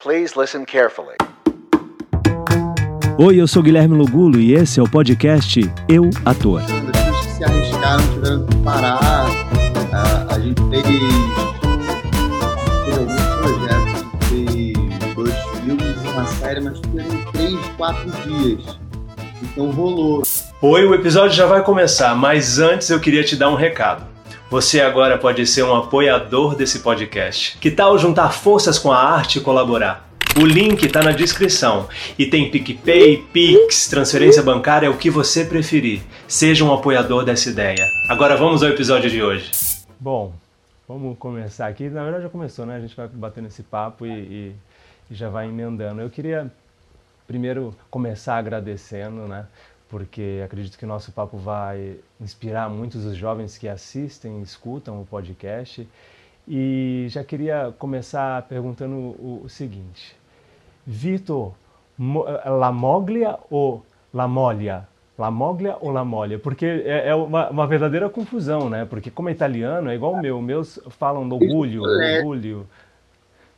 Please listen carefully. Oi, eu sou Guilherme Lugulo e esse é o podcast Eu Ator. As pessoas que se arriscaram tiveram que parar. A, a gente fez, fez alguns projetos, fez dois filmes e uma série, mas tudo em três, quatro dias. Então rolou. Oi, o episódio já vai começar, mas antes eu queria te dar um recado. Você agora pode ser um apoiador desse podcast. Que tal juntar forças com a arte e colaborar? O link está na descrição e tem PicPay, Pix, transferência bancária, o que você preferir. Seja um apoiador dessa ideia. Agora vamos ao episódio de hoje. Bom, vamos começar aqui. Na verdade já começou, né? A gente vai batendo esse papo e, e, e já vai emendando. Eu queria primeiro começar agradecendo, né? Porque acredito que o nosso papo vai inspirar muitos dos jovens que assistem, escutam o podcast. E já queria começar perguntando o, o seguinte: Vitor, Lamoglia ou Lamoglia? Lamoglia ou Lamoglia? Porque é, é uma, uma, verdadeira confusão, né? Porque como é italiano, é igual o meu. Meus falam orgulho, orgulho.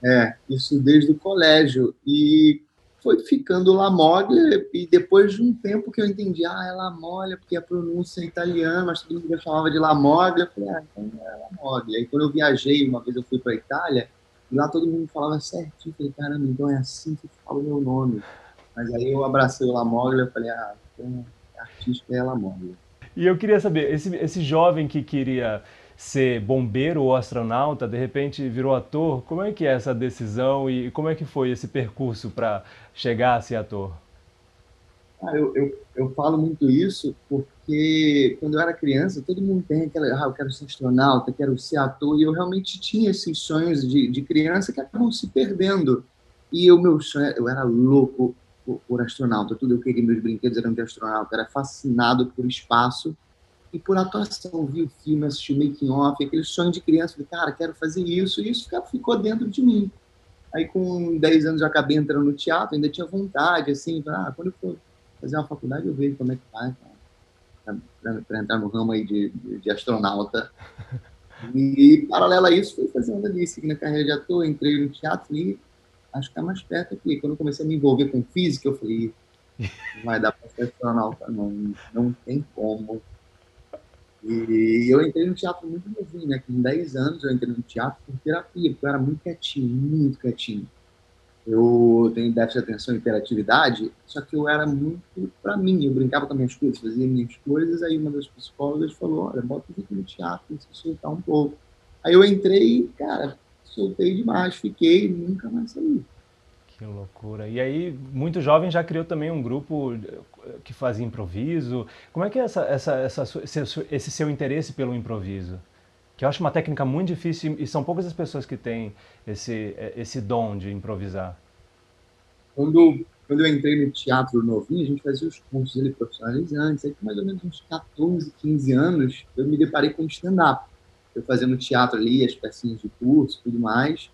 É, isso desde o colégio. E foi ficando La Moglia, e depois de um tempo que eu entendi, ah, é La Moglia, porque a pronúncia é italiana, mas todo mundo chamava de La Moglia, eu falei, ah, então é La Moglia. E quando eu viajei, uma vez eu fui para Itália, e lá todo mundo falava certinho, eu falei, caramba, então é assim que fala o meu nome. Mas aí eu abracei o La Moglia, eu falei, ah, então a artística é La Moglia. E eu queria saber, esse, esse jovem que queria ser bombeiro ou astronauta, de repente virou ator. Como é que é essa decisão e como é que foi esse percurso para chegar a ser ator? Ah, eu, eu, eu, falo muito isso porque quando eu era criança, todo mundo tem aquela, ah, eu quero ser astronauta, quero ser ator, e eu realmente tinha esses sonhos de, de criança que acabam se perdendo. E o meu sonho, eu era louco por, por astronauta, tudo eu queria, meus brinquedos eram de astronauta, era fascinado por espaço e por atuação. Vi o filme, assisti o making off, aquele sonho de criança, falei, cara, quero fazer isso, e isso ficou dentro de mim. Aí com 10 anos eu acabei entrando no teatro, ainda tinha vontade, assim, ah, quando eu for fazer uma faculdade eu vejo como é que faz, para entrar no ramo aí de, de, de astronauta. E, paralelo a isso, fui fazendo ali, seguindo a carreira de ator, entrei no teatro e acho que é mais perto aqui. Quando eu comecei a me envolver com física, eu falei, não vai dar para ser astronauta, não, não tem como. E eu entrei no teatro muito novinho, né? Com 10 anos eu entrei no teatro por terapia, porque eu era muito quietinho, muito quietinho. Eu tenho déficit de atenção e hiperatividade, só que eu era muito para mim. Eu brincava com minhas coisas, fazia minhas coisas. Aí uma das psicólogas falou: Olha, bota o no teatro, se soltar um pouco. Aí eu entrei, cara, soltei demais, fiquei, nunca mais saí. Que loucura. E aí, muito jovem já criou também um grupo que fazia improviso. Como é que é essa, essa, essa, esse seu interesse pelo improviso? Que eu acho uma técnica muito difícil e são poucas as pessoas que têm esse, esse dom de improvisar. Quando, quando eu entrei no teatro novinho, a gente fazia os cursos ali profissionalizantes. Aí, com mais ou menos uns 14, 15 anos, eu me deparei com stand-up. Eu fazendo teatro ali, as pecinhas de curso tudo mais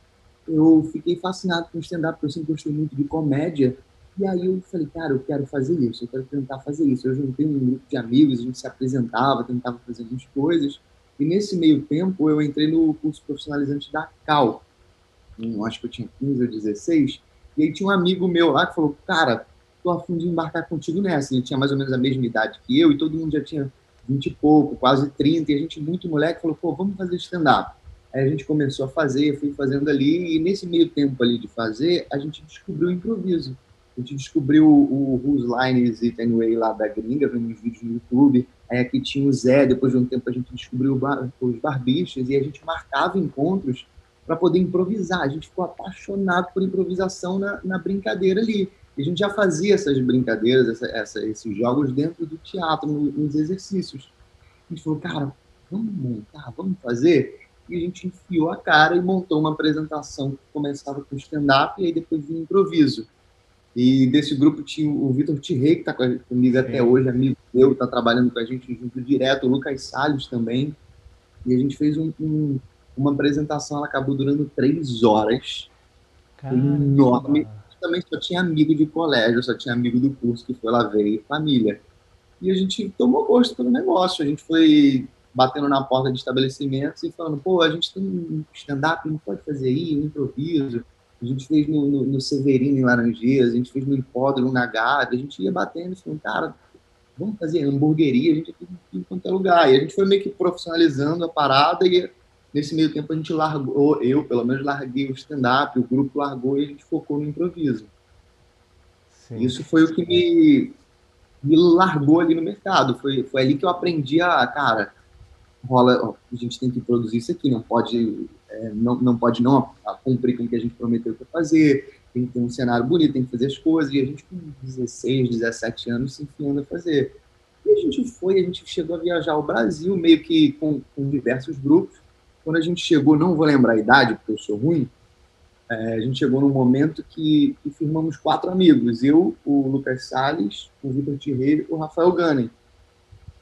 eu fiquei fascinado com stand-up, porque eu sempre gostei muito de comédia. E aí eu falei, cara, eu quero fazer isso, eu quero tentar fazer isso. Eu juntei um grupo de amigos, a gente se apresentava, tentava fazer algumas coisas. E nesse meio tempo eu entrei no curso profissionalizante da Cal. acho que eu tinha 15 ou 16. E aí tinha um amigo meu lá que falou, cara, tô a fim de embarcar contigo nessa. Ele tinha mais ou menos a mesma idade que eu e todo mundo já tinha 20 e pouco, quase 30. E a gente muito moleque falou, pô, vamos fazer stand-up. Aí a gente começou a fazer, fui fazendo ali, e nesse meio tempo ali de fazer, a gente descobriu o improviso. A gente descobriu o Whose Lines It Anyway lá da gringa, vendo uns vídeos no YouTube. Aí aqui tinha o Zé, depois de um tempo a gente descobriu os barbichos e a gente marcava encontros para poder improvisar. A gente ficou apaixonado por improvisação na, na brincadeira ali. E a gente já fazia essas brincadeiras, essa, essa, esses jogos dentro do teatro, nos exercícios. A gente falou, cara, vamos montar, vamos fazer e a gente enfiou a cara e montou uma apresentação que começava com stand-up e aí depois vinha improviso. E desse grupo tinha o Vitor Tirrey, que está comigo até hoje, amigo meu, está trabalhando com a gente junto direto, o Lucas Salles também. E a gente fez um, um, uma apresentação, ela acabou durando três horas. Caramba. Enorme. Também só tinha amigo de colégio, só tinha amigo do curso que foi lá ver família. E a gente tomou gosto pelo negócio. A gente foi batendo na porta de estabelecimentos e falando, pô, a gente tem um stand-up, não pode fazer aí, um improviso. a gente fez no, no, no Severino, em Laranjeiras, a gente fez no Hipódromo, na Gávea, a gente ia batendo e falando, cara, vamos fazer hamburgueria, a gente aqui em quanto é lugar. E a gente foi meio que profissionalizando a parada e nesse meio tempo a gente largou, eu pelo menos larguei o stand-up, o grupo largou e a gente focou no improviso. Sim. Isso foi o que me, me largou ali no mercado. Foi, foi ali que eu aprendi a, cara, rola, a gente tem que produzir isso aqui, não pode é, não, não pode não cumprir com o que a gente prometeu para fazer, tem que ter um cenário bonito, tem que fazer as coisas, e a gente com 16, 17 anos se enfiando a fazer. E a gente foi, a gente chegou a viajar ao Brasil, meio que com, com diversos grupos. Quando a gente chegou, não vou lembrar a idade, porque eu sou ruim, é, a gente chegou num momento que, que, firmamos quatro amigos, eu, o Lucas Salles, o Vitor Tirreiro e o Rafael Gunning.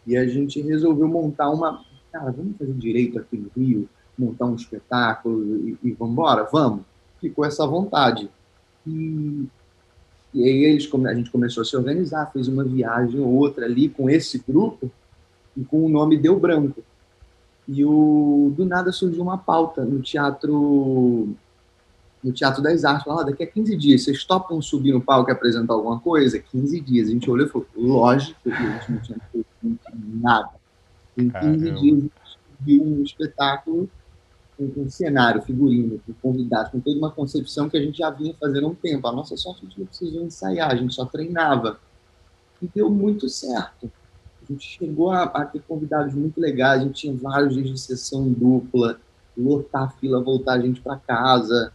E a gente resolveu montar uma... Cara, vamos fazer direito aqui no Rio, montar um espetáculo e, e vamos embora? Vamos. Ficou essa vontade. E, e aí eles, a gente começou a se organizar, fez uma viagem ou outra ali com esse grupo e com o nome Deu Branco. E o, do nada surgiu uma pauta no teatro no Teatro das Artes, falou, ah, daqui a 15 dias, vocês topam subir no palco e apresentar alguma coisa? 15 dias. A gente olhou e falou, lógico a gente não tinha feito nada. Em 15 Caramba. dias, a gente subiu um espetáculo com, com cenário, figurino, com convidados, com toda uma concepção que a gente já vinha fazendo há um tempo. A nossa sorte a gente não precisou ensaiar, a gente só treinava. E deu muito certo. A gente chegou a, a ter convidados muito legais, a gente tinha vários dias de sessão dupla, lotar a fila, voltar a gente para casa.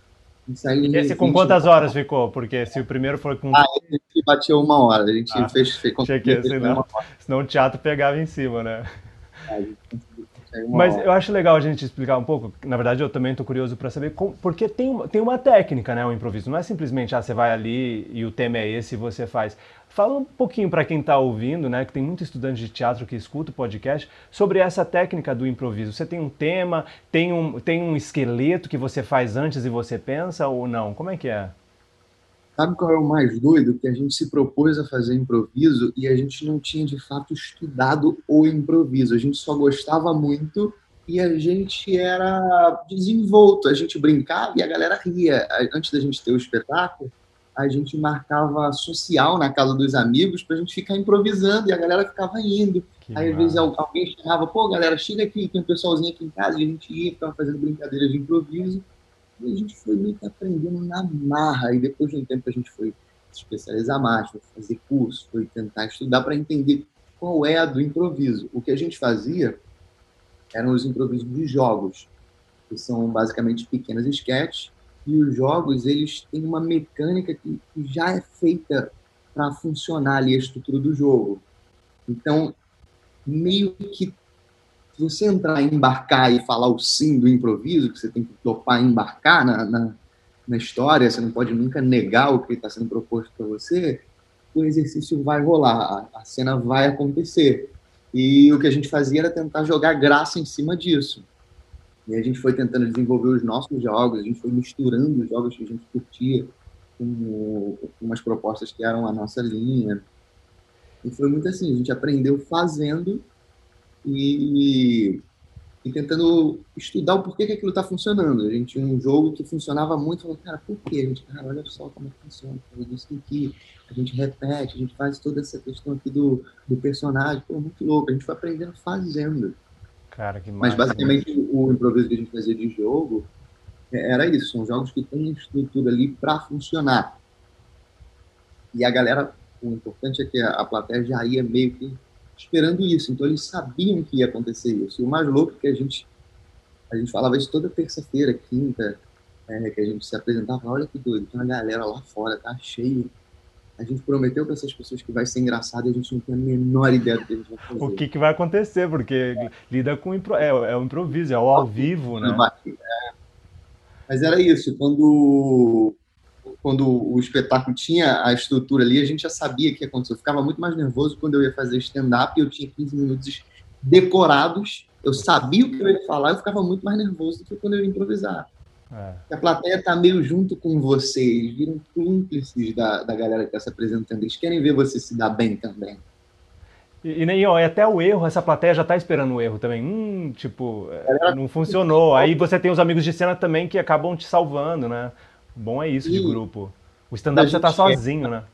E esse com quantas horas ficou? Porque se o primeiro foi com. Ah, a gente bateu uma hora. A gente ah, fez. fez que, senão, senão o teatro pegava em cima, né? Gente mas eu acho legal a gente explicar um pouco. Na verdade, eu também estou curioso para saber como, porque tem, tem uma técnica, né, o improviso. Não é simplesmente ah, você vai ali e o tema é esse e você faz. Fala um pouquinho para quem está ouvindo, né, que tem muito estudante de teatro que escuta o podcast, sobre essa técnica do improviso. Você tem um tema, tem um, tem um esqueleto que você faz antes e você pensa ou não? Como é que é? Sabe qual é o mais doido? Que a gente se propôs a fazer improviso e a gente não tinha de fato estudado o improviso. A gente só gostava muito e a gente era desenvolto. A gente brincava e a galera ria. Antes da gente ter o espetáculo, a gente marcava social na casa dos amigos para a gente ficar improvisando e a galera ficava indo. Que Aí, às vezes, alguém chamava, pô, galera, chega aqui, tem um pessoalzinho aqui em casa, e a gente ia, ficava fazendo brincadeiras de improviso. E a gente foi meio que aprendendo na marra. E depois de um tempo a gente foi se especializar mais, foi fazer curso, foi tentar estudar para entender qual é a do improviso. O que a gente fazia eram os improvisos de jogos, que são basicamente pequenas esquetes, e os jogos eles têm uma mecânica que, já é feita para funcionar ali a estrutura do jogo. Então, meio que você entrar embarcar e falar o sim do improviso, que você tem que topar embarcar na, na, na história, você não pode nunca negar o que está sendo proposto para você, o exercício vai rolar, a, a cena vai acontecer. E o que a gente fazia era tentar jogar graça em cima disso. E a gente foi tentando desenvolver os nossos jogos, a gente foi misturando os jogos que a gente curtia com, com umas propostas que eram a nossa linha. E foi muito assim, a gente aprendeu fazendo e, e tentando estudar o porquê que aquilo está funcionando. A gente tinha um jogo que funcionava muito, falou, cara, por quê? A gente, cara, olha só como é que funciona, isso aqui, a gente repete, a gente faz toda essa questão aqui do, do personagem, pô, muito louco, a gente foi aprendendo fazendo. Cara, que Mas basicamente o improviso que a gente fazia de jogo é, era isso, são jogos que têm estrutura ali para funcionar. E a galera, o importante é que a, a plateia já ia meio que esperando isso. Então eles sabiam que ia acontecer isso. E o mais louco é que a gente a gente falava isso toda terça-feira, quinta, é, que a gente se apresentava, olha que doido, tem uma galera lá fora, tá cheio. A gente prometeu para essas pessoas que vai ser engraçado e a gente não tem a menor ideia do que a gente vai fazer. O que, que vai acontecer, porque é. lida com impro... é, é o improviso, é o ao vivo, né? É. Mas era isso, quando quando o espetáculo tinha a estrutura ali, a gente já sabia o que ia acontecer. Eu ficava muito mais nervoso quando eu ia fazer stand-up e eu tinha 15 minutos decorados. Eu sabia o que eu ia falar, eu ficava muito mais nervoso do que quando eu ia improvisar. É. A plateia está meio junto com você, eles viram cúmplices da, da galera que está se apresentando, eles querem ver você se dar bem também. E, e, ó, e até o erro, essa plateia já está esperando o erro também. Hum, tipo, não funcionou. Aí você tem os amigos de cena também que acabam te salvando, né? Bom é isso e, de grupo. O stand-up você tá sozinho, né?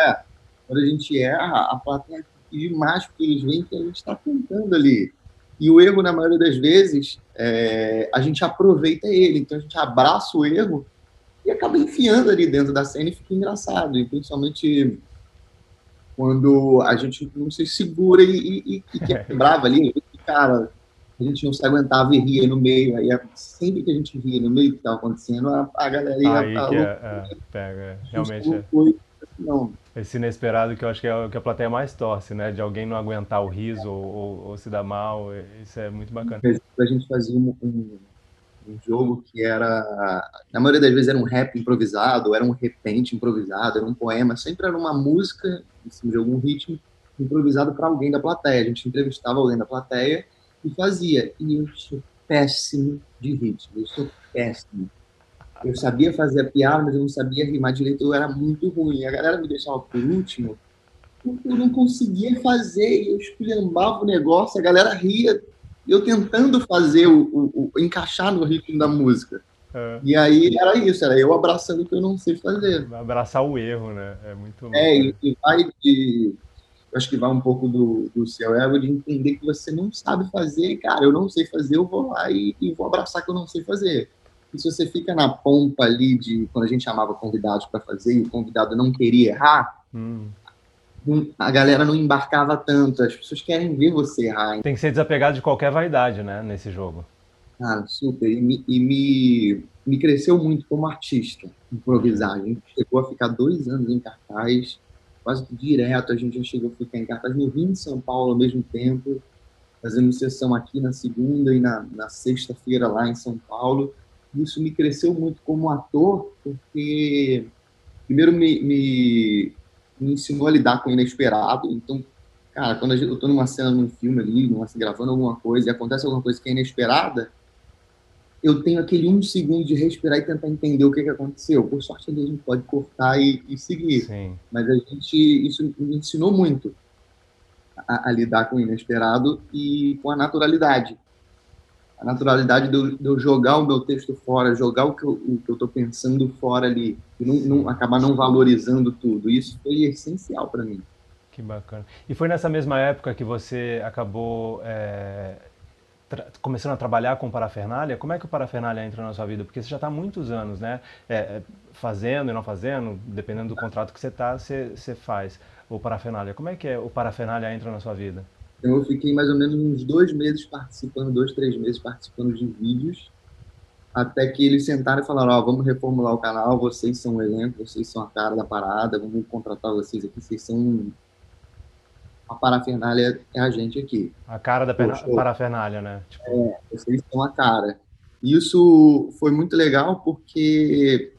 É, quando a gente erra, a plateia pedir mais, porque eles veem que a gente está tentando ali. E o erro, na maioria das vezes, é, a gente aproveita ele. Então a gente abraça o erro e acaba enfiando ali dentro da cena e fica engraçado. E principalmente quando a gente não se segura e, e, e quebrava ali. Cara, a gente não se aguentava e ria no meio. Aí sempre que a gente ria no meio do que estava acontecendo, a, a galera ia. Aí que é, é, pega, é, realmente. É. Foi, não. Esse inesperado que eu acho que é o que a plateia mais torce, né? De alguém não aguentar o riso ou, ou, ou se dar mal. Isso é muito bacana. A gente fazia um, um, um, jogo que era. Na maioria das vezes era um rap improvisado, era um repente improvisado, era um poema. Sempre era uma música, de algum ritmo, improvisado para alguém da plateia. A gente entrevistava alguém da plateia e fazia. E eu sou péssimo de ritmo. Eu sou péssimo eu sabia fazer a piada, mas eu não sabia rimar direito, eu era muito ruim. A galera me deixava por último, eu não conseguia fazer, eu esculhambava o negócio, a galera ria, eu tentando fazer, o, o, o encaixar no ritmo da música. É. E aí era isso, era eu abraçando o que eu não sei fazer. Abraçar o erro, né? É muito É, e vai de. Eu acho que vai um pouco do, do seu ego de entender que você não sabe fazer, cara, eu não sei fazer, eu vou lá e, e vou abraçar que eu não sei fazer. E se você fica na pompa ali de quando a gente chamava convidados para fazer e o convidado não queria errar, hum. a galera não embarcava tanto. As pessoas querem ver você errar. Tem que ser desapegado de qualquer vaidade, né, nesse jogo. Ah, super. E me, e me, me cresceu muito como artista, improvisar. A gente chegou a ficar dois anos em cartaz, quase que direto. A gente já chegou a ficar em cartaz no Rio e em São Paulo ao mesmo tempo, fazendo sessão aqui na segunda e na, na sexta-feira lá em São Paulo isso me cresceu muito como ator, porque primeiro me, me, me ensinou a lidar com o inesperado. Então, cara, quando eu estou numa cena, num filme ali, numa, gravando alguma coisa, e acontece alguma coisa que é inesperada, eu tenho aquele um segundo de respirar e tentar entender o que, que aconteceu. Por sorte, a gente pode cortar e, e seguir. Sim. Mas a gente, isso me ensinou muito a, a lidar com o inesperado e com a naturalidade a naturalidade de eu, de eu, jogar o meu texto fora, jogar o que eu estou pensando fora ali, e não, não, acabar não valorizando tudo. Isso foi essencial para mim. Que bacana. E foi nessa mesma época que você acabou é, começando a trabalhar com parafernália? Como é que o parafernália entra na sua vida? Porque você já está há muitos anos, né? É, é, fazendo e não fazendo, dependendo do contrato que você está, você, você faz o parafernália. Como é que é, o parafernália entra na sua vida? Eu fiquei mais ou menos uns dois meses participando, dois, três meses participando de vídeos, até que eles sentaram e falaram, ó, oh, vamos reformular o canal, vocês são o elenco, vocês são a cara da parada, vamos contratar vocês aqui, vocês são a parafernália é a gente aqui. A cara da Poxa, parafernália, né? Tipo... É, vocês são a cara. Isso foi muito legal porque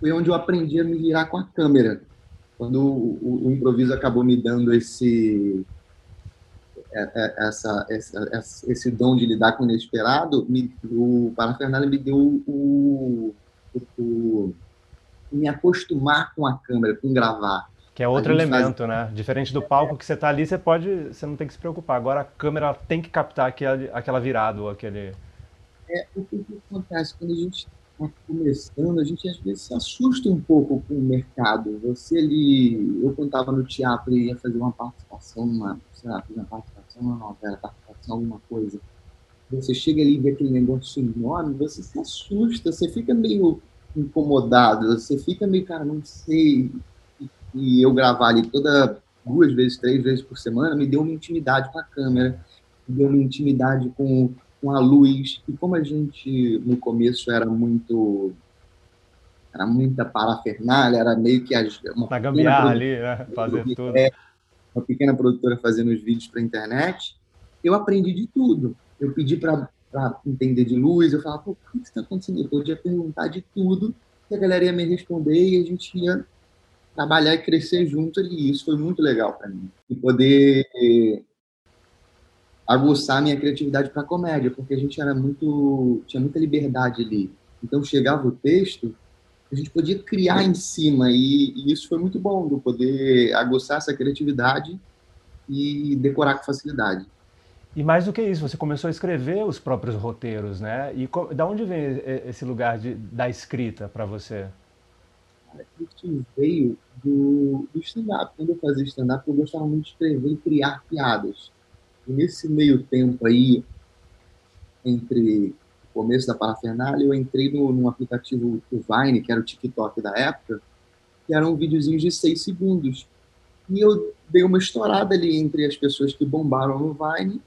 foi onde eu aprendi a me virar com a câmera. Quando o, o improviso acabou me dando esse é, é, essa, essa, esse dom de lidar com o inesperado, me, o Parafernália me deu o, o, o, me acostumar com a câmera, com gravar. Que é outro elemento, faz... né? Diferente do palco que você está ali, você pode, você não tem que se preocupar. Agora a câmera tem que captar aquela, aquela virada ou aquele. É o que, acontece quando a gente está começando, a gente às vezes se assusta um pouco com o mercado. Você ali, eu estava no teatro e ia fazer uma participação numa, sei lá, uma participação numa novela, participação alguma coisa, você chega ali e vê aquele negócio enorme, você se assusta, você fica meio incomodado, você fica meio, cara, não sei. E, eu gravar ali toda duas vezes, três vezes por semana, me deu uma intimidade com a câmera, me deu uma intimidade com, com a luz. E como a gente, no começo, era muito era muita parafernália, era meio que as, uma Na gambiarra ali, né? Fazer tudo. É, uma pequena produtora fazendo os vídeos para internet, eu aprendi de tudo. Eu pedi para entender de luz, eu falava, pô, o que está acontecendo? Eu podia perguntar de tudo, e a galera ia me responder e a gente ia trabalhar e crescer junto ali. Isso foi muito legal para mim. E poder aguçar minha criatividade para comédia, porque a gente era muito tinha muita liberdade ali. Então chegava o texto, a gente podia criar em cima e, e isso foi muito bom, do poder aguçar essa criatividade e decorar com facilidade. E mais do que isso, você começou a escrever os próprios roteiros, né? E da onde vem esse lugar de, da escrita para você? Isso veio do, do stand-up. Quando eu fazia stand-up, eu gostava muito de escrever e criar piadas. E nesse meio tempo aí, entre o começo da parafernália, eu entrei no, num aplicativo do Vine, que era o TikTok da época, que eram videozinhos de seis segundos. E eu dei uma estourada ali entre as pessoas que bombaram no Vine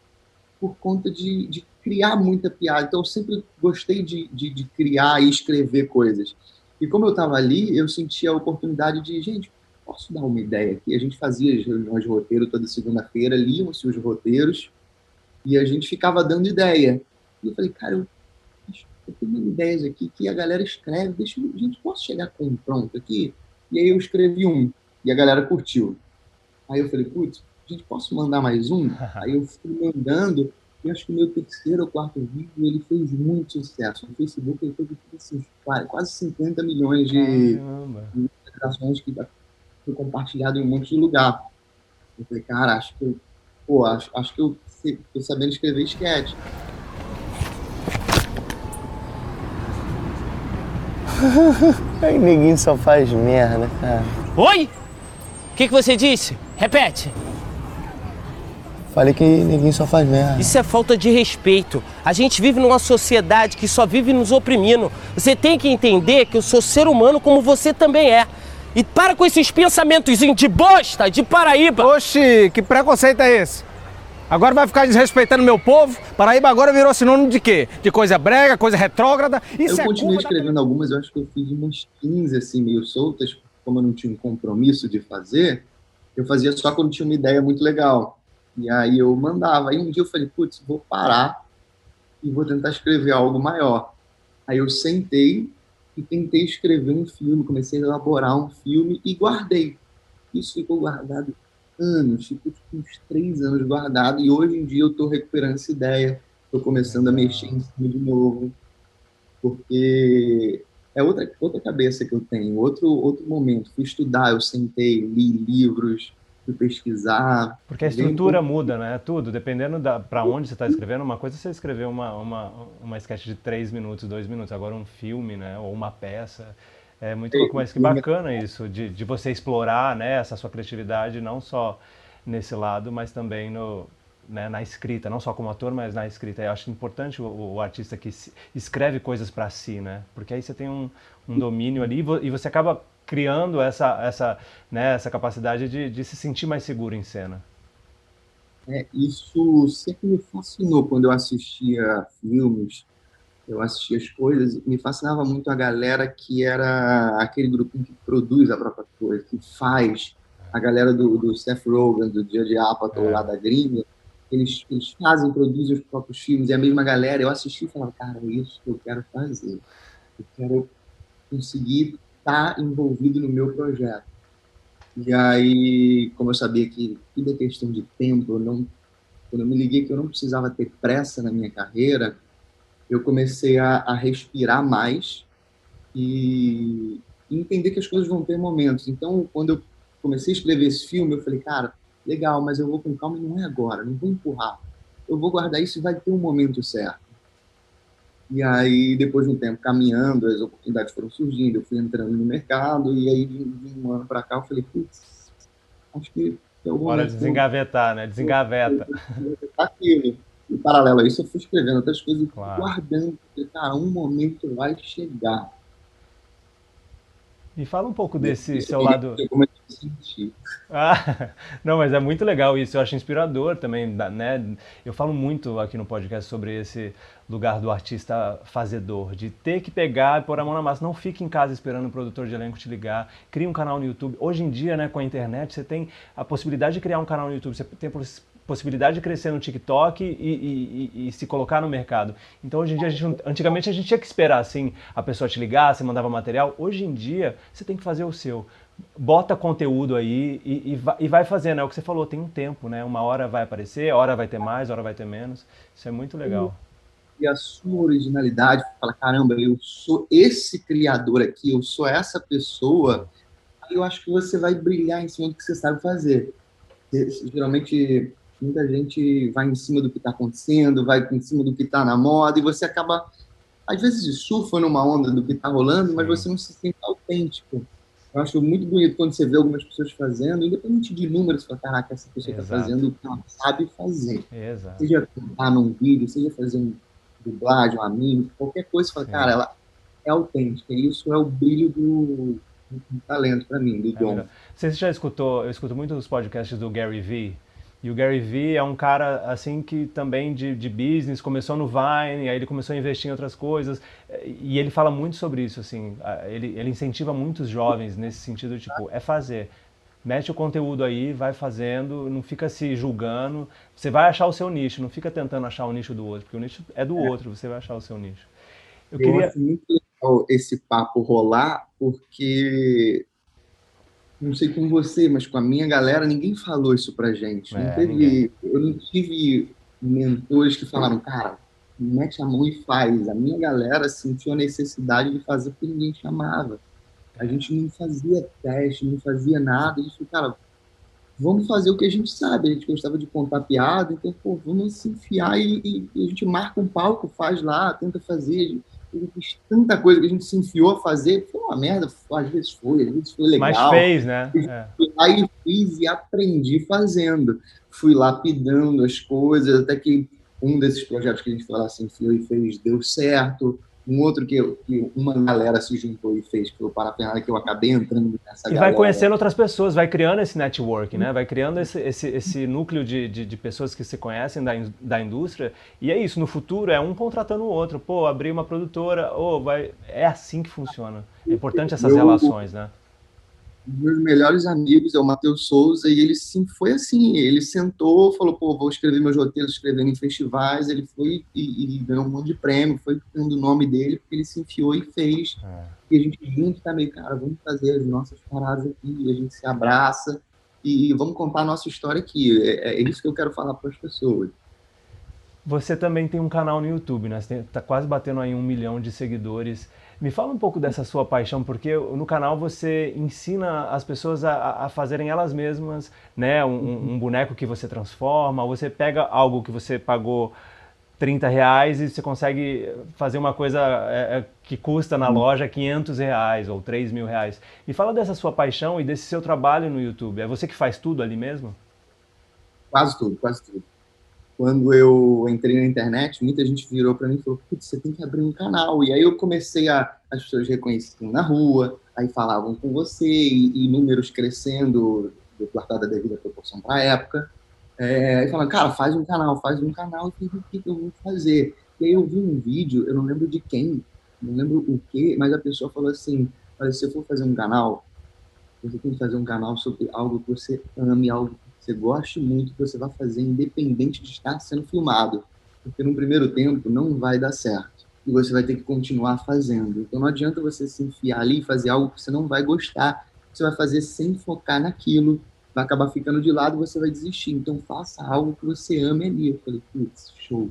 por conta de, de criar muita piada. Então, eu sempre gostei de, de, de criar e escrever coisas. E como eu estava ali, eu senti a oportunidade de, gente, posso dar uma ideia aqui? A gente fazia as reuniões de roteiro toda segunda-feira, liam-se os roteiros e a gente ficava dando ideia. E eu falei, cara, eu, eu tenho ideias aqui que a galera escreve, deixa eu, gente, posso chegar com um pronto aqui? E aí eu escrevi um e a galera curtiu. Aí eu falei, putz, gente, posso mandar mais um? Aí eu fui mandando, e acho que o meu terceiro ou quarto vídeo ele fez muito sucesso. No Facebook ele teve assim, quase 50 milhões de interações que foi compartilhado em um monte de lugar. Eu falei, cara, acho que eu, pô, acho, acho que eu tô sabendo escrever sketch. Aí ninguém só faz merda, cara. Oi? O que, que você disse? Repete. Falei que ninguém só faz merda. Isso é falta de respeito. A gente vive numa sociedade que só vive nos oprimindo. Você tem que entender que eu sou ser humano como você também é. E para com esses pensamentos de bosta, de Paraíba. Oxi, que preconceito é esse? Agora vai ficar desrespeitando meu povo? Paraíba agora virou sinônimo de quê? De coisa brega, coisa retrógrada? Isso eu é continuei escrevendo da... algumas, eu acho que eu fiz umas 15 assim, meio soltas, como eu não tinha um compromisso de fazer, eu fazia só quando tinha uma ideia muito legal. E aí eu mandava. Aí um dia eu falei, putz, vou parar e vou tentar escrever algo maior. Aí eu sentei e tentei escrever um filme, comecei a elaborar um filme e guardei. Isso ficou guardado anos, ficou tipo, uns três anos guardado, e hoje em dia eu estou recuperando essa ideia, estou começando a mexer em cima de novo, porque é outra, outra cabeça que eu tenho, outro, outro momento. Fui estudar, eu sentei, li livros, fui pesquisar. Porque a estrutura muda, né? Tudo, dependendo da para onde você está escrevendo, uma coisa é você escrever uma, uma, uma sketch de três minutos, dois minutos, agora um filme, né? Ou uma peça. É muito louco, mas que bacana isso, de, de você explorar né, essa sua criatividade, não só nesse lado, mas também no, né, na escrita, não só como ator, mas na escrita. Eu acho importante o, o artista que escreve coisas para si, né? Porque aí você tem um, um domínio ali e você acaba criando essa, essa, né, essa capacidade de, de se sentir mais seguro em cena. É, isso sempre me fascinou quando eu assistia filmes eu assistia as coisas, me fascinava muito a galera que era aquele grupinho que produz a própria coisa, que faz, a galera do, do Seth Rogen, do de Apatow é. lá da gringa, eles, eles fazem, produzem os próprios filmes, e a mesma galera, eu assisti e falava, cara, é isso que eu quero fazer. Eu quero conseguir estar tá envolvido no meu projeto. E aí, como eu sabia que tudo é questão de tempo, eu não, quando eu me liguei que eu não precisava ter pressa na minha carreira, eu comecei a, a respirar mais e, entender que as coisas vão ter momentos. Então, quando eu comecei a escrever esse filme, eu falei, cara, legal, mas eu vou com calma e não é agora, não vou empurrar. Eu vou guardar isso e vai ter um momento certo. E aí, depois de um tempo caminhando, as oportunidades foram surgindo, eu fui entrando no mercado, e aí, de, de um ano para cá, eu falei, putz, acho que... Hora de desengavetar, né? Desengaveta. Aquilo em paralelo a isso, eu fui escrevendo outras coisas claro. guardando, porque, cara, um momento vai chegar. E fala um pouco desse seu lado. Como eu ah, não, mas é muito legal isso, eu acho inspirador também, né? Eu falo muito aqui no podcast sobre esse lugar do artista fazedor, de ter que pegar e pôr a mão na massa. Não fique em casa esperando o produtor de elenco te ligar. Crie um canal no YouTube. Hoje em dia, né, com a internet, você tem a possibilidade de criar um canal no YouTube. Você tem possibilidade de crescer no TikTok e, e, e, e, se colocar no mercado. Então hoje em dia, a gente, antigamente a gente tinha que esperar assim, a pessoa te ligar, você mandava material. Hoje em dia, você tem que fazer o seu. Bota conteúdo aí e, vai, fazendo. É o que você falou, tem um tempo, né? Uma hora vai aparecer, hora vai ter mais, hora vai ter menos. Isso é muito legal. E a sua originalidade, fala, caramba, eu sou esse criador aqui, eu sou essa pessoa, eu acho que você vai brilhar em cima do que você sabe fazer. Geralmente Muita gente vai em cima do que está acontecendo, vai em cima do que está na moda, e você acaba, às vezes, surfa numa onda do que está rolando, mas você não se sente autêntico. Eu acho muito bonito quando você vê algumas pessoas fazendo, independente de números, você fala, caraca, essa pessoa está fazendo o que ela sabe fazer. Exato. Seja cantar num vídeo, seja fazer um dublagem, um anime, qualquer coisa, você fala, Sim. cara, ela é autêntica. E isso é o brilho do, do talento para mim, do é dom. Você já escutou, eu escuto muito os podcasts do Gary Vee, e o Gary Vee é um cara assim que também de, de business, começou no Vine, aí ele começou a investir em outras coisas, e ele fala muito sobre isso, assim, ele, ele incentiva muitos jovens nesse sentido, tipo, é fazer. Mete o conteúdo aí, vai fazendo, não fica se julgando, você vai achar o seu nicho, não fica tentando achar o nicho do outro, porque o nicho é do é. outro, você vai achar o seu nicho. Eu, eu queria... acho muito legal esse papo rolar, porque não sei com você, mas com a minha galera, ninguém falou isso pra gente. É, não teve, eu não tive mentores que falaram, cara, mete a mão e faz. A minha galera sentiu a necessidade de fazer porque ninguém chamava. A gente não fazia teste, não fazia nada. A gente falou, cara, vamos fazer o que a gente sabe. A gente gostava de contar piada, então, pô, vamos se enfiar e, e, e a gente marca um palco, faz lá, tenta fazer ele fez tanta coisa que a gente se enfiou a fazer, foi uma merda, às vezes foi, às vezes foi legal. Mas fez, né? É. Aí fiz e aprendi fazendo. Fui lapidando as coisas, até que um desses projetos que a gente foi lá se enfiou e fez deu certo um outro que, que uma galera se juntou e fez, que foi o Parafernália, que eu acabei entrando nessa E vai conhecendo outras pessoas, vai criando esse network, né? Vai criando esse, esse, esse núcleo de, de, de, pessoas que se conhecem da, da indústria. E é isso, no futuro é um contratando o outro. Pô, abrir uma produtora, ou vai... é assim que funciona. É importante essas eu, relações, né? Meus melhores amigos é o Matheus Souza, e ele sim foi assim, ele sentou, falou, pô, vou escrever meus roteiros, escrevendo em festivais, ele foi e, e ganhou um monte de prêmio, foi dando o nome dele, porque ele se enfiou e fez, é. e a gente junto tá meio, cara, vamos fazer as nossas paradas aqui, a gente se abraça, e vamos contar a nossa história aqui, é, é isso que eu quero falar para as pessoas. Você também tem um canal no YouTube, né? Você está quase batendo aí um milhão de seguidores. Me fala um pouco dessa sua paixão, porque no canal você ensina as pessoas a, a fazerem elas mesmas, né? Um, um, boneco que você transforma, você pega algo que você pagou 30 reais e você consegue fazer uma coisa é, é que custa na loja 500 reais ou 3 mil reais. Me fala dessa sua paixão e desse seu trabalho no YouTube. É você que faz tudo ali mesmo? Quase tudo, quase tudo quando eu entrei na internet, muita gente virou para mim e falou: Putz, você tem que abrir um canal. E aí eu comecei a. As pessoas reconheciam na rua, aí falavam com você, e, e números crescendo, do quartal da devida proporção para a época. É, e falando, cara, faz um canal, faz um canal. O que, que eu vou fazer? E aí eu vi um vídeo, eu não lembro de quem, não lembro o que, mas a pessoa falou assim: Olha, se eu for fazer um canal, você tem que fazer um canal sobre algo que você ame, algo que você goste muito, que você vai fazer independente de estar sendo filmado. Porque no primeiro tempo não vai dar certo. E você vai ter que continuar fazendo. Então não adianta você se enfiar ali e fazer algo que você não vai gostar. Você vai fazer sem focar naquilo. Vai acabar ficando de lado você vai desistir. Então faça algo que você ame ali. Eu falei, putz, show.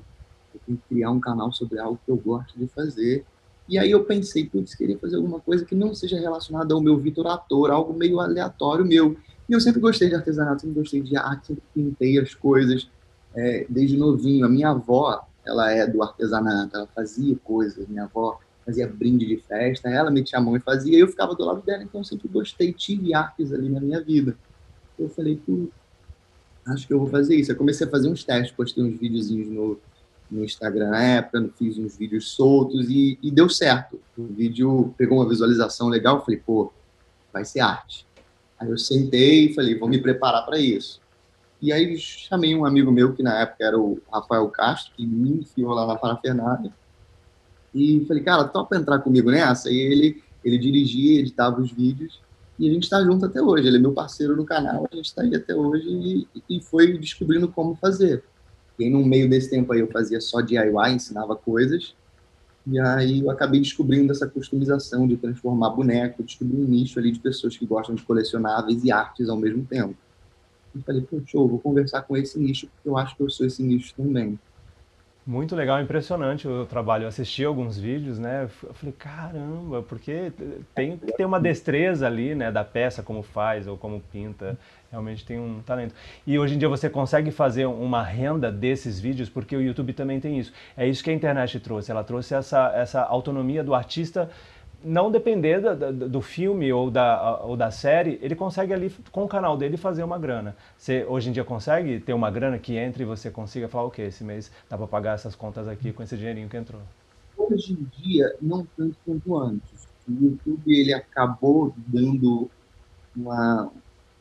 Eu tenho que criar um canal sobre algo que eu gosto de fazer. E aí eu pensei, putz, queria fazer alguma coisa que não seja relacionada ao meu Vitor ator, algo meio aleatório meu. E eu sempre gostei de artesanato, sempre gostei de arte, sempre pintei as coisas é, desde novinho. A minha avó, ela é do artesanato, ela fazia coisas. Minha avó fazia brinde de festa, ela me tinha a mão e fazia, e eu ficava do lado dela, então eu sempre gostei, tive artes ali na minha vida. Eu falei, pô, acho que eu vou fazer isso. Eu comecei a fazer uns testes, postei uns videozinhos no, no Instagram na época, fiz uns vídeos soltos e, e deu certo. O vídeo pegou uma visualização legal, falei, pô, vai ser arte. Aí eu sentei e falei, vou me preparar para isso. E aí chamei um amigo meu, que na época era o Rafael Castro, que me enfiou lá na parafernália. E falei, cara, topa entrar comigo nessa? E ele, ele dirigia, editava os vídeos. E a gente está junto até hoje. Ele é meu parceiro no canal, a gente está aí até hoje e, e foi descobrindo como fazer. E no meio desse tempo aí eu fazia só DIY, ensinava coisas. E aí eu acabei descobrindo essa customização de transformar boneco, descobri um nicho ali de pessoas que gostam de colecionáveis e artes ao mesmo tempo. E falei, pô, show, vou conversar com esse nicho, porque eu acho que eu sou esse nicho também. Muito legal, impressionante o trabalho. Eu assisti alguns vídeos, né? Eu falei, caramba, porque tem que ter uma destreza ali, né, da peça, como faz ou como pinta. Realmente tem um talento. E hoje em dia você consegue fazer uma renda desses vídeos, porque o YouTube também tem isso. É isso que a internet trouxe. Ela trouxe essa, essa autonomia do artista não depender do, do filme ou da, ou da série, ele consegue ali, com o canal dele, fazer uma grana. Você hoje em dia consegue ter uma grana que entre e você consiga falar, ok, esse mês dá para pagar essas contas aqui com esse dinheirinho que entrou? Hoje em dia, não tanto quanto antes. O YouTube ele acabou dando uma,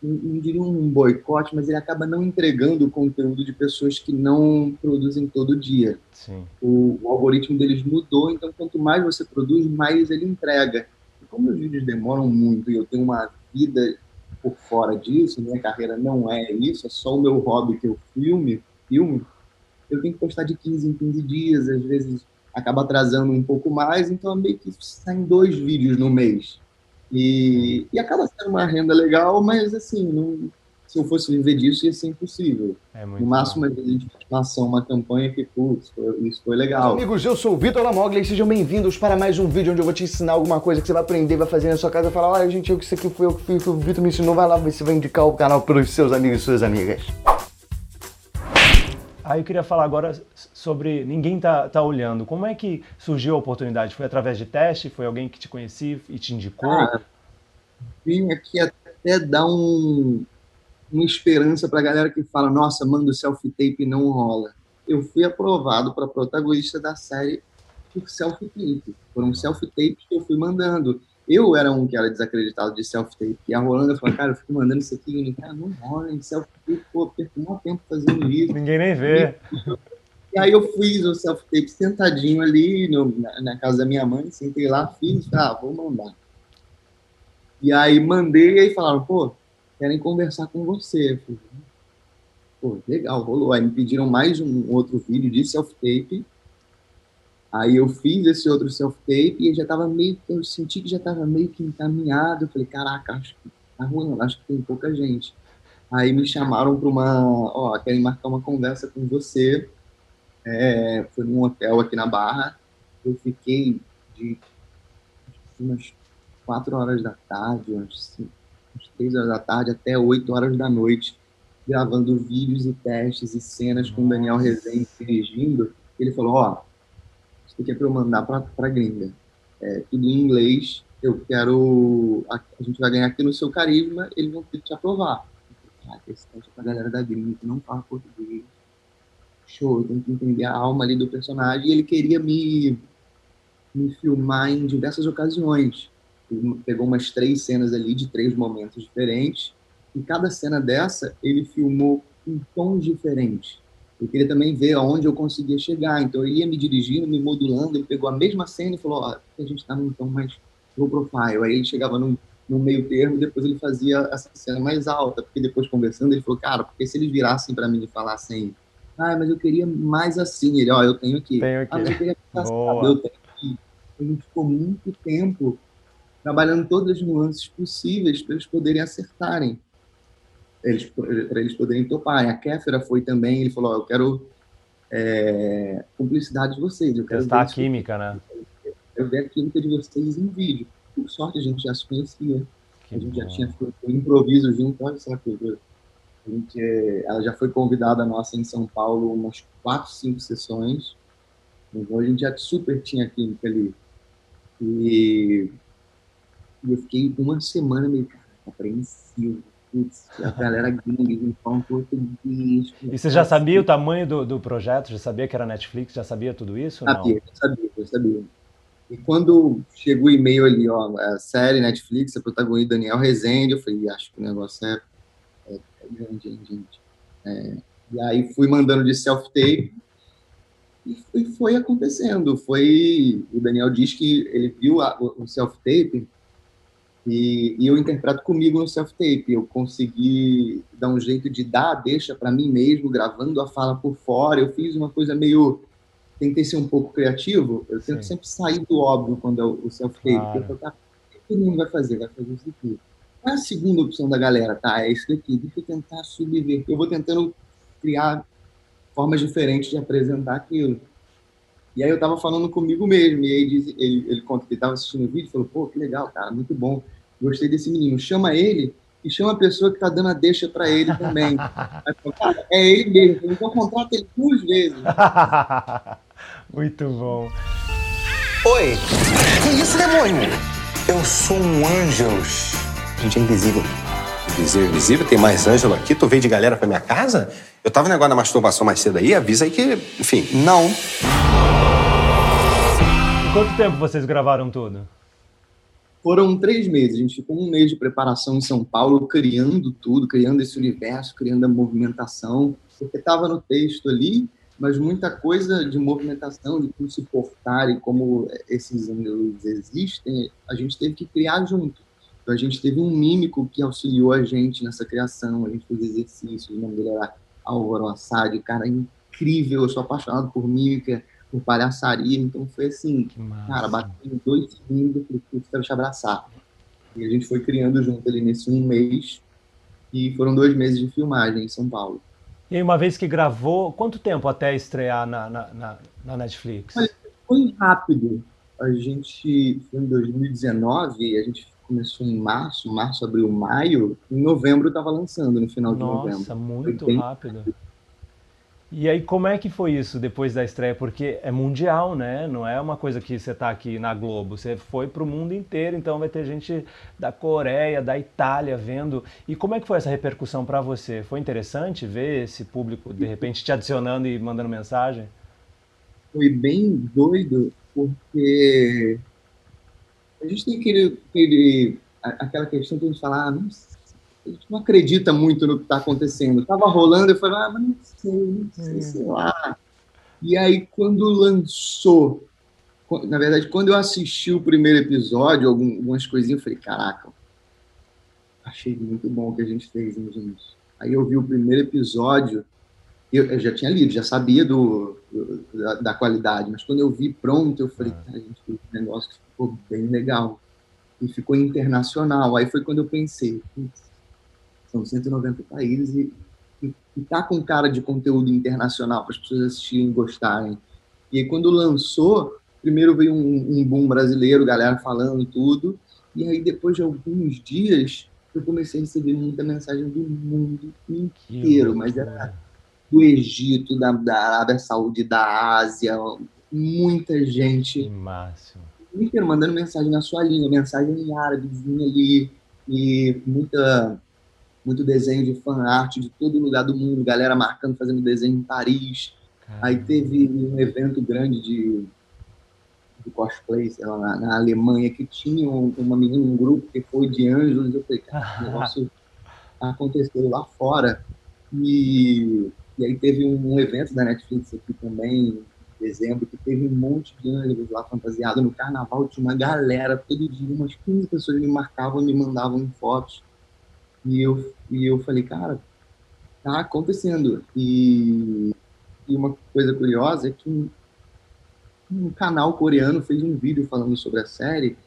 não diria um boicote, mas ele acaba não entregando o conteúdo de pessoas que não produzem todo dia. O, o, algoritmo deles mudou, então quanto mais você produz, mais ele entrega. E como os vídeos demoram muito e eu tenho uma vida por fora disso, minha carreira não é isso, é só o meu hobby que eu filme, filme, eu tenho que postar de 15 em 15 dias, às vezes acaba atrasando um pouco mais, então meio que saem dois vídeos no mês. E, e acaba sendo uma renda legal, mas assim, não, se eu fosse viver disso ia ser impossível. É no máximo, a gente faça uma campanha que, putz, isso foi legal. Amigos, eu sou o Vitor Lamoglia e sejam bem-vindos para mais um vídeo onde eu vou te ensinar alguma coisa que você vai aprender, vai fazer na sua casa. Falar, olha, gente, eu que isso aqui foi eu que fiz, o Vitor me ensinou, vai lá, você vai indicar o canal para os seus amigos e suas amigas. Aí eu queria falar agora sobre ninguém tá, tá olhando. Como é que surgiu a oportunidade? Foi através de teste? Foi alguém que te conhecia e te indicou? Ah, vim aqui até dar um, uma esperança para a galera que fala: nossa, manda o selfie-tape e não rola. Eu fui aprovado para protagonista da série por selfie-tape. Foram selfie-tapes que eu fui mandando. Eu era um que era desacreditado de self-tape. E a Rolanda falou, cara, eu fico mandando isso aqui. E cara, não rola, em self-tape, pô, perco um tempo fazendo isso. Ninguém nem vê. E, aí eu fiz o self-tape sentadinho ali no, na, na, casa da minha mãe, sentei lá, fiz, ah, vou mandar. E aí mandei, e aí falaram, pô, querem conversar com você. Eu falei, pô, legal, rolou. Aí me pediram mais um outro vídeo de self-tape Aí eu fiz esse outro self-tape e já tava meio, eu senti que já tava meio que encaminhado. Eu falei, caraca, acho que tá ruim, acho que tem pouca gente. Aí me chamaram para uma, ó, querem marcar uma conversa com você. É, foi num hotel aqui na Barra. Eu fiquei de umas quatro horas da tarde, umas, umas três horas da tarde até oito horas da noite, gravando vídeos e testes e cenas com o Daniel Rezende dirigindo. Ele falou, ó, que é para eu mandar para a gringa. É, tudo em inglês. Eu quero. A, a, gente vai ganhar aqui no seu carisma, eles vão ter que te aprovar. Ah, esse teste é para galera da gringa que não fala português. Show, tenho que entender a alma ali do personagem. E ele queria me, me filmar em diversas ocasiões. Ele pegou umas três cenas ali de três momentos diferentes. E cada cena dessa, ele filmou em tons diferentes eu queria também ver aonde eu conseguia chegar. Então ele ia me dirigindo, me modulando, ele pegou a mesma cena e falou, ó, oh, a gente está num tom mais low profile. Aí ele chegava no, no meio termo, depois ele fazia essa cena mais alta, porque depois conversando ele falou, cara, porque se eles virassem para mim e falassem, ah, mas eu queria mais assim, ele, ó, oh, eu tenho aqui. Tenho aqui. Ah, mas eu queria assim, eu tenho aqui. A gente ficou muito tempo trabalhando todas as nuances possíveis para eles poderem acertarem eles, para eles poderem topar. A Kéfera foi também, ele falou, oh, eu quero é, publicidade de vocês. Eu quero Testar a química, né? Eu ver a química de vocês em vídeo. Por sorte, a gente já se conhecia. Que a gente bom. já tinha feito um improviso junto, olha essa coisa. A gente, é, ela já foi convidada nossa em São Paulo umas quatro, cinco sessões. Então a gente já super tinha química ali. E, e eu fiquei uma semana meio apreensivo putz, a galera gringa, então português. E você já sabia o tamanho do, do projeto? Já sabia que era Netflix? Já sabia tudo isso? Sabia, não? sabia, eu sabia. E quando chegou o e-mail ali, ó, a série Netflix, a protagonista Daniel Rezende, eu falei, acho que o negócio é, é, é grande, hein, gente. É, e aí fui mandando de self-tape e, e foi acontecendo. Foi, o Daniel diz que ele viu a, o, o self-tape e, e, eu interpreto comigo no self-tape. Eu consegui dar um jeito de dar a deixa para mim mesmo, gravando a fala por fora. Eu fiz uma coisa meio. Tentei ser um pouco criativo. Eu tento Sim. sempre sair do óbvio quando é o self-tape. Claro. Eu o que todo mundo vai fazer? Vai fazer isso aqui. Qual é a segunda opção da galera? Tá, é isso daqui. Deixa eu tentar subverter. Eu vou tentando criar formas diferentes de apresentar aquilo. E aí eu tava falando comigo mesmo, e aí diz, ele, ele conta que ele tava assistindo o vídeo e falou, pô, que legal, cara, muito bom. Gostei desse menino. Chama ele e chama a pessoa que tá dando a deixa para ele também. é ele mesmo, então contrata ele duas vezes. muito bom. Oi! Que isso, demônio? Eu sou um Ângelos. Gente, é invisível. Invisível, invisível? Tem mais Ângelo aqui? Tu veio de galera pra minha casa? Eu tava no negócio da masturbação mais cedo aí, avisa aí que, enfim, não. Em quanto tempo vocês gravaram tudo? Foram três meses. A gente ficou um mês de preparação em São Paulo, criando tudo, criando esse universo, criando a movimentação, porque estava no texto ali, mas muita coisa de movimentação, de como se portar e como esses ângulos existem, a gente teve que criar junto. Então a gente teve um mímico que auxiliou a gente nessa criação, a gente fez exercícios, o nome dele era Álvaro Assad, cara incrível, eu sou apaixonado por mímica, por palhaçaria, então foi assim, cara, batendo dois segundos, eu falei, quero te abraçar. E a gente foi criando junto ali nesse um mês, e foram dois meses de filmagem em São Paulo. E aí, uma vez que gravou, quanto tempo até estrear na, na, na, na Netflix? Foi rápido. A gente, foi em 2019, a gente começou em março, março, abril, maio, em novembro estava lançando, no final de Nossa, novembro. Nossa, muito rápido. E aí, como é que foi isso depois da estreia? Porque é mundial, né? Não é uma coisa que você está aqui na Globo. Você foi para o mundo inteiro, então vai ter gente da Coreia, da Itália vendo. E como é que foi essa repercussão para você? Foi interessante ver esse público, de repente, te adicionando e mandando mensagem? Foi bem doido, porque a gente tem aquele, aquele, aquela questão que a gente fala, ah, não, não acredita muito no que está acontecendo. Estava rolando, eu falei, ah, mas não sei, não sei, sei lá. E aí, quando lançou, na verdade, quando eu assisti o primeiro episódio, algumas coisinhas, eu falei, caraca, achei muito bom o que a gente fez, hein, gente? Aí eu vi o primeiro episódio, eu, eu já tinha lido, já sabia do, do da, da, qualidade, mas quando eu vi pronto, eu falei, cara, a gente um negócio ficou bem legal. E ficou internacional. Aí foi quando eu pensei, são 190 países e, e, e tá com cara de conteúdo internacional para as pessoas assistirem e gostarem. E aí, quando lançou, primeiro veio um, um boom brasileiro, galera falando tudo, e aí depois de alguns dias eu comecei a receber muita mensagem do mundo inteiro, mas era do Egito, da, da Arábia Saudita, da Ásia, muita gente. Que máximo. Inteiro mandando mensagem na sua língua, mensagem em árabezinha ali, e muita, muito desenho de fan art de todo lugar do mundo, galera marcando, fazendo desenho em Paris. Caramba. Aí teve um evento grande de, de cosplay, sei lá, na, na Alemanha, que tinha uma menina, um grupo que foi de anjos. Eu falei, cara, o negócio aconteceu lá fora. E, e aí teve um, um evento da Netflix aqui também, dezembro, que teve um monte de ângelos lá fantasiado no carnaval, tinha uma galera, todo dia, umas 15 pessoas me marcavam, me mandavam fotos. E eu, e eu falei, cara, tá acontecendo. E, e uma coisa curiosa é que um, canal coreano fez um vídeo falando sobre a série,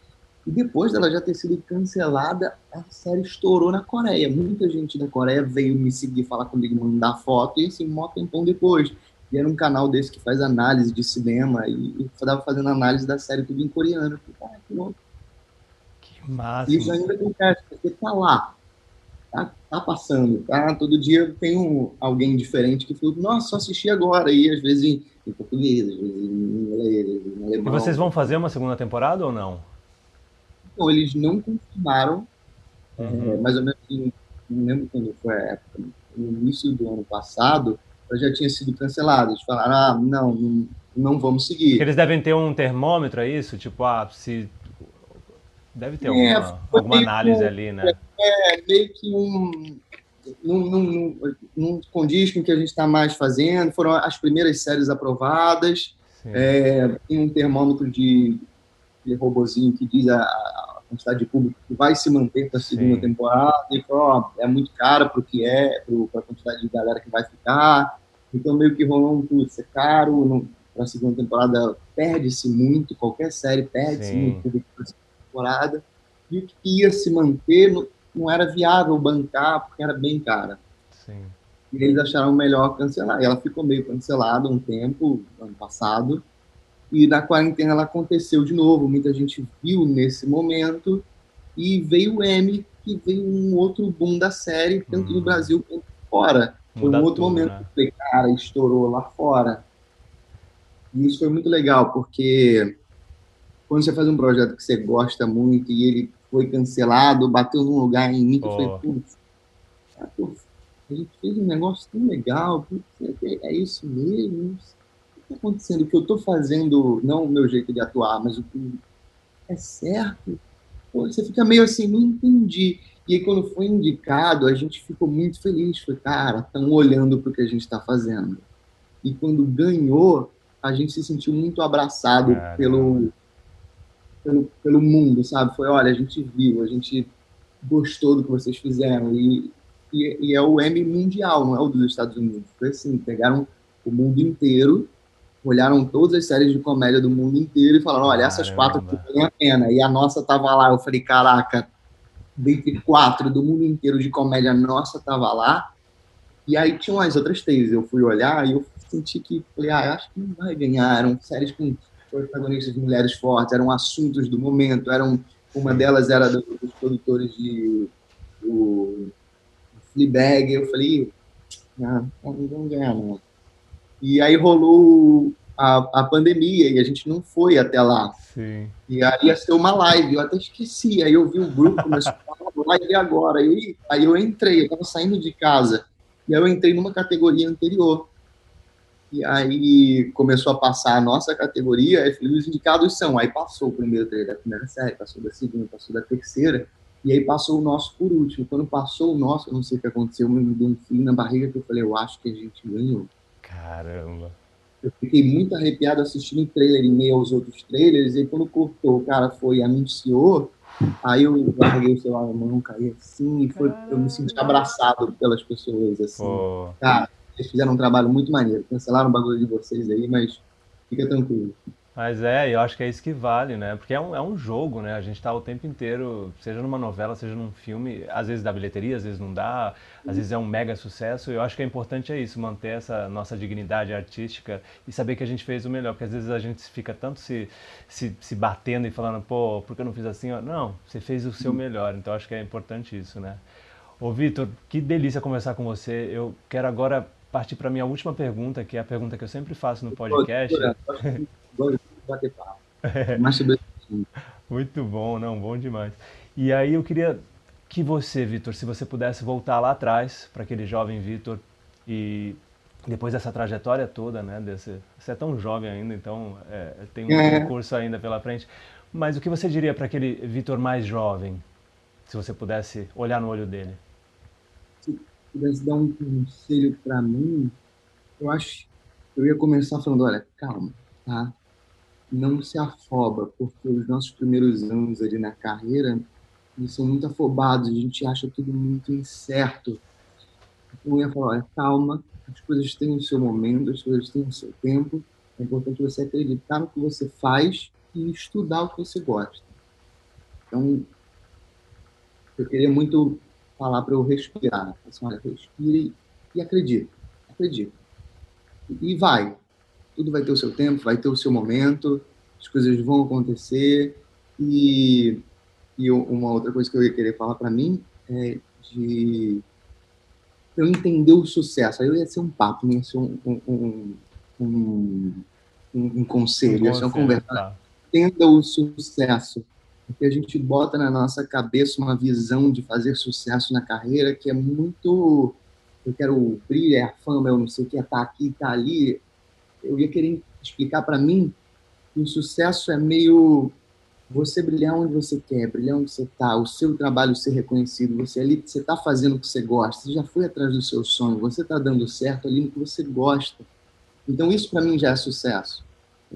e depois dela já ter sido cancelada, a série estourou na Coreia. Muita gente da Coreia veio me seguir, falar comigo, mandar foto, e assim, mó tempão depois. E era um canal desse que faz análise de cinema e estava fazendo análise da série tudo em coreano. Eu falei, ah, que louco. Que massa. Isso ainda acontece, porque tá lá. Tá, tá passando, tá? Todo dia tem um, alguém diferente que fala, nossa, só assisti agora. E às vezes em, em português, às vezes em inglês, em alemão. E vocês vão fazer uma segunda temporada ou não? Então, eles não confirmaram, uhum. é, mais ou menos, não lembro quando foi a época, no início do ano passado, já tinha sido cancelado. Eles falaram, ah, não, não, não vamos seguir. Eles devem ter um termômetro, é isso? Tipo, ah, se... Deve ter é, alguma, alguma análise ali, né? É, meio que um... Não, condiz com o que a gente está mais fazendo. Foram as primeiras séries aprovadas. É, tem um termômetro de, de robozinho que diz a, a quantidade de público que vai se manter para a segunda Sim. temporada. E falou, ó, é muito caro para o que é, para a quantidade de galera que vai ficar. Então, meio que rolou um putz, é caro, para a segunda temporada perde-se muito, qualquer série perde-se muito para a temporada. E o que ia se manter não, não era viável bancar, porque era bem cara. Sim. E eles acharam melhor cancelar. E ela ficou meio cancelada um tempo, ano passado. E na quarentena ela aconteceu de novo, muita gente viu nesse momento, e veio o M, que veio um outro boom da série, tanto hum. no Brasil quanto fora. Foi um outro tudo, momento né? que cara, estourou lá fora. E isso foi muito legal, porque quando você faz um projeto que você gosta muito e ele foi cancelado, bateu num lugar em mim, que oh. putz, a gente fez um negócio tão legal, é, é isso mesmo? O que está acontecendo? O que eu estou fazendo, não o meu jeito de atuar, mas o que é certo? Pô, você fica meio assim, não entendi. E aí, quando foi indicado, a gente ficou muito feliz. Foi, cara, estão olhando para o que a gente está fazendo. E quando ganhou, a gente se sentiu muito abraçado pelo, pelo, pelo mundo, sabe? Foi, olha, a gente viu, a gente gostou do que vocês fizeram. E, e, e, é o M mundial, não é o dos Estados Unidos. Foi assim, pegaram o mundo inteiro, olharam todas as séries de comédia do mundo inteiro e falaram, olha, essas Caramba. quatro valem a pena. E a nossa tava lá. Eu falei, caraca, dentre quatro do mundo inteiro de comédia, nossa tava lá. E aí tinham as outras três. Eu fui olhar e eu senti que, falei, ah, acho que não vai ganhar. Eram séries com protagonistas de mulheres fortes, eram assuntos do momento, eram uma delas era dos produtores de do Fleabag, eu falei, ah, não vamos ganhar não. E aí rolou a, a pandemia e a gente não foi até lá. Sim. E aí ia ser uma live, eu até esqueci, aí eu vi o grupo, falar live agora, aí, aí eu entrei, eu tava saindo de casa, e aí eu entrei numa categoria anterior, e aí começou a passar a nossa categoria, aí falei, os indicados são, aí passou o primeiro trailer da primeira série, passou da segunda, passou da terceira, e aí passou o nosso por último. Quando passou o nosso, eu não sei o que aconteceu, me deu um fio na barriga que eu falei, eu acho que a gente ganhou. Caramba. Eu fiquei muito arrepiado assistindo o trailer em meio aos outros trailers, e quando cortou, o cara foi e anunciou, aí eu larguei o celular na mão, caí assim, e foi, eu me senti abraçado pelas pessoas, assim. Pô. Cara, eles fizeram um trabalho muito maneiro. Cancelaram o bagulho de vocês aí, mas fica tranquilo. Mas é, eu acho que é isso que vale, né? Porque é um, é um jogo, né? A gente tá o tempo inteiro, seja numa novela, seja num filme, às vezes dá bilheteria, às vezes não dá, às vezes é um mega sucesso. Eu acho que é importante é isso, manter essa nossa dignidade artística e saber que a gente fez o melhor. Porque às vezes a gente fica tanto se, se, se batendo e falando, pô, por que eu não fiz assim? Não, você fez o seu melhor. Então acho que é importante isso, né? Ô, Vitor, que delícia conversar com você. Eu quero agora partir para a minha última pergunta, que é a pergunta que eu sempre faço no podcast. Muito bom, não, bom demais. E aí eu queria que você, Vitor, se você pudesse voltar lá atrás para aquele jovem Vitor e depois dessa trajetória toda, né, desse, você é tão jovem ainda, então é, tem um é. percurso ainda pela frente. Mas o que você diria para aquele Vitor mais jovem, se você pudesse olhar no olho dele? Pudesse dar um conselho para mim, eu acho eu ia começar falando, olha, calma, tá? Não se afoba, porque os nossos primeiros anos ali na carreira, eles são muito afobados, a gente acha tudo muito incerto. Então eu ia falar, olha, calma, as coisas têm o seu momento, as coisas têm o seu tempo, é importante você acreditar no que você faz e estudar o que você gosta. Então, eu queria muito falar para eu respirar. Assim, olha, respire e acredite. Acredite. E vai. Tudo vai ter o seu tempo, vai ter o seu momento, as coisas vão acontecer. E, e uma outra coisa que eu ia querer falar para mim é de eu entender o sucesso. Aí eu ia ser um papo, não ia ser um, um, um, um, um conselho, ia ser uma conversa. Tá. Entenda o sucesso porque a gente bota na nossa cabeça uma visão de fazer sucesso na carreira que é muito. Eu quero brilhar, é fama, eu não sei o que, é tá aqui, tá ali. Eu ia querer explicar para mim que o sucesso é meio você brilhar onde você quer, brilhar onde você está, o seu trabalho ser reconhecido, você ali, você está fazendo o que você gosta, você já foi atrás do seu sonho, você está dando certo ali no que você gosta. Então isso para mim já é sucesso.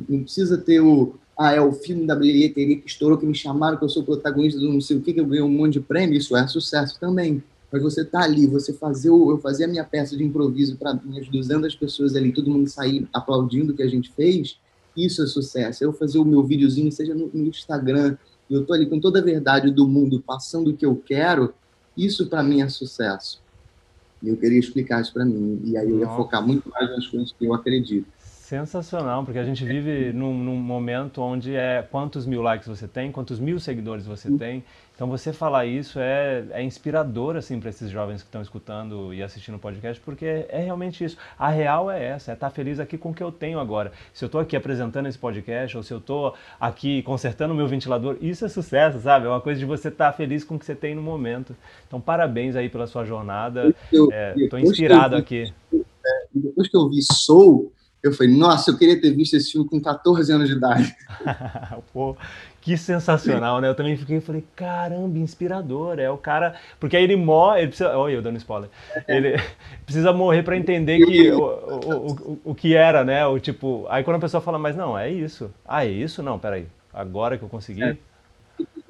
Não precisa ter o, ah, é o filme da bilheteria que estourou, que me chamaram, que eu sou protagonista do não sei o que, que eu ganhei um monte de prêmio, isso é sucesso também. Mas você tá ali, você fazer, eu fazer a minha peça de improviso para minhas 200 pessoas ali, todo mundo sair aplaudindo o que a gente fez, isso é sucesso. Eu fazer o meu videozinho, seja no, no Instagram, eu tô ali com toda a verdade do mundo, passando o que eu quero, isso para mim é sucesso. E eu queria explicar isso para mim. E aí eu ia focar muito mais nas coisas que eu acredito. Sensacional, porque a gente vive num, num, momento onde é quantos mil likes você tem, quantos mil seguidores você tem. Então você falar isso é, é inspirador assim para esses jovens que estão escutando e assistindo o podcast, porque é realmente isso. A real é essa, é estar tá feliz aqui com o que eu tenho agora. Se eu estou aqui apresentando esse podcast ou se eu estou aqui consertando o meu ventilador, isso é sucesso, sabe? É uma coisa de você estar tá feliz com o que você tem no momento. Então parabéns aí pela sua jornada. Estou é, inspirado aqui. É, depois que eu vi Soul, eu falei, nossa, eu queria ter visto esse filme com 14 anos de idade. Pô, que sensacional, né? Eu também fiquei, falei, caramba, inspirador. É o cara. Porque aí ele morre. Ele precisa. Olha, eu dando spoiler. Ele precisa morrer para entender que o, o, o, o que era, né? O tipo. Aí quando a pessoa fala, mas não, é isso. Ah, é isso? Não, peraí. Agora que eu consegui. É.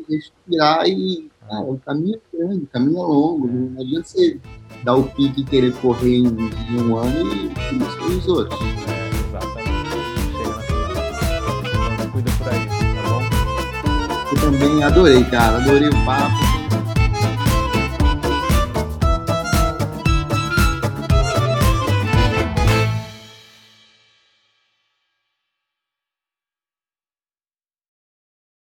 Respirar e. Ah, o caminho é grande, o caminho é longo. Não adianta você dar o pique e querer correr em, em um ano e os outros. É, exatamente. Chega na. Então, cuida por aí também adorei, cara. Adorei o papo.